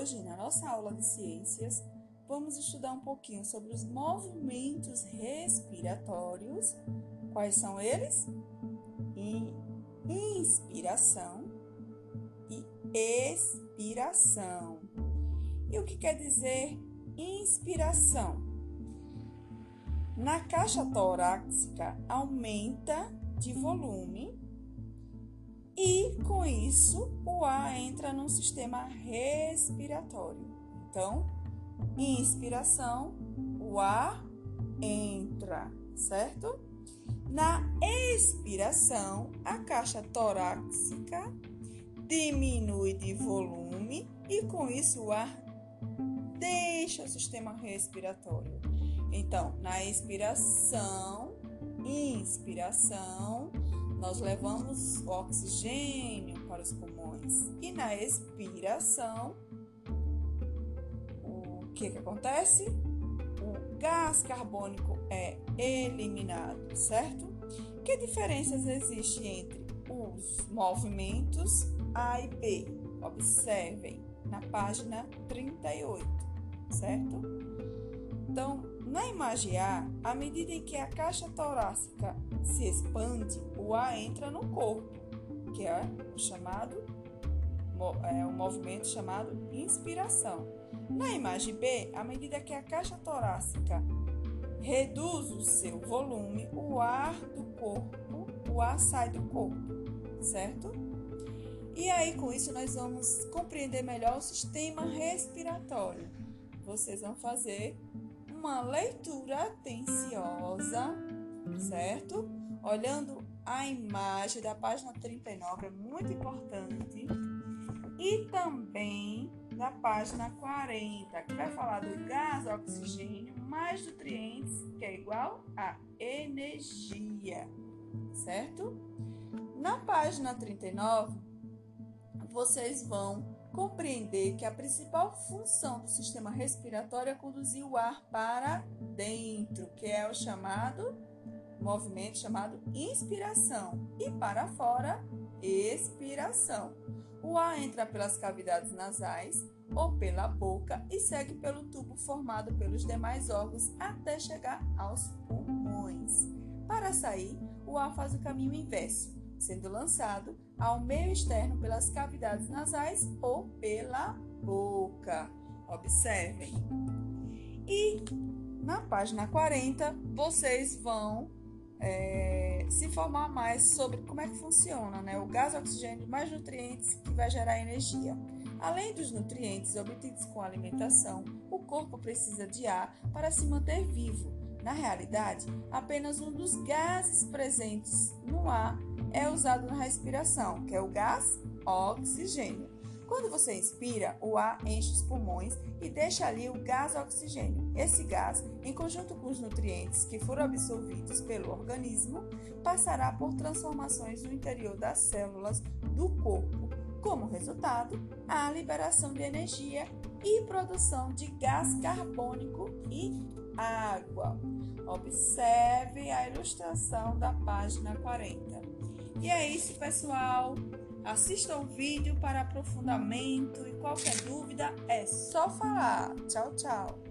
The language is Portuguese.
Hoje, na nossa aula de ciências, vamos estudar um pouquinho sobre os movimentos respiratórios. Quais são eles? Inspiração e expiração. E o que quer dizer inspiração? Na caixa torácica aumenta de volume e com isso o ar entra no sistema respiratório. Então, inspiração, o ar entra, certo? Na expiração, a caixa torácica diminui de volume e com isso o ar deixa o sistema respiratório. Então, na expiração, inspiração, nós levamos o oxigênio para os pulmões e na expiração, o que, que acontece? O gás carbônico é eliminado, certo? Que diferenças existem entre os movimentos A e B? Observem na página 38, certo? Então, na imagem A, à medida em que a caixa torácica se expande, o ar entra no corpo, que é o chamado é um movimento chamado inspiração. Na imagem B, à medida que a caixa torácica reduz o seu volume, o ar do corpo, o ar sai do corpo, certo? E aí com isso nós vamos compreender melhor o sistema respiratório. Vocês vão fazer uma leitura atenciosa, certo? Olhando a imagem da página 39 é muito importante. E também da página 40, que vai falar do gás oxigênio mais nutrientes, que é igual a energia, certo? Na página 39, vocês vão compreender que a principal função do sistema respiratório é conduzir o ar para dentro, que é o chamado movimento chamado inspiração, e para fora, expiração. O ar entra pelas cavidades nasais ou pela boca e segue pelo tubo formado pelos demais órgãos até chegar aos pulmões. Para sair, o ar faz o caminho inverso sendo lançado ao meio externo pelas cavidades nasais ou pela boca. Observem. E na página 40, vocês vão é, se informar mais sobre como é que funciona né? o gás oxigênio mais nutrientes que vai gerar energia. Além dos nutrientes obtidos com a alimentação, o corpo precisa de ar para se manter vivo. Na realidade, apenas um dos gases presentes no ar é usado na respiração, que é o gás oxigênio. Quando você inspira, o ar enche os pulmões e deixa ali o gás oxigênio. Esse gás, em conjunto com os nutrientes que foram absorvidos pelo organismo, passará por transformações no interior das células do corpo. Como resultado, a liberação de energia e produção de gás carbônico e água. Observe a ilustração da página 40. E é isso, pessoal. Assista o vídeo para aprofundamento e qualquer dúvida é só falar. Tchau, tchau.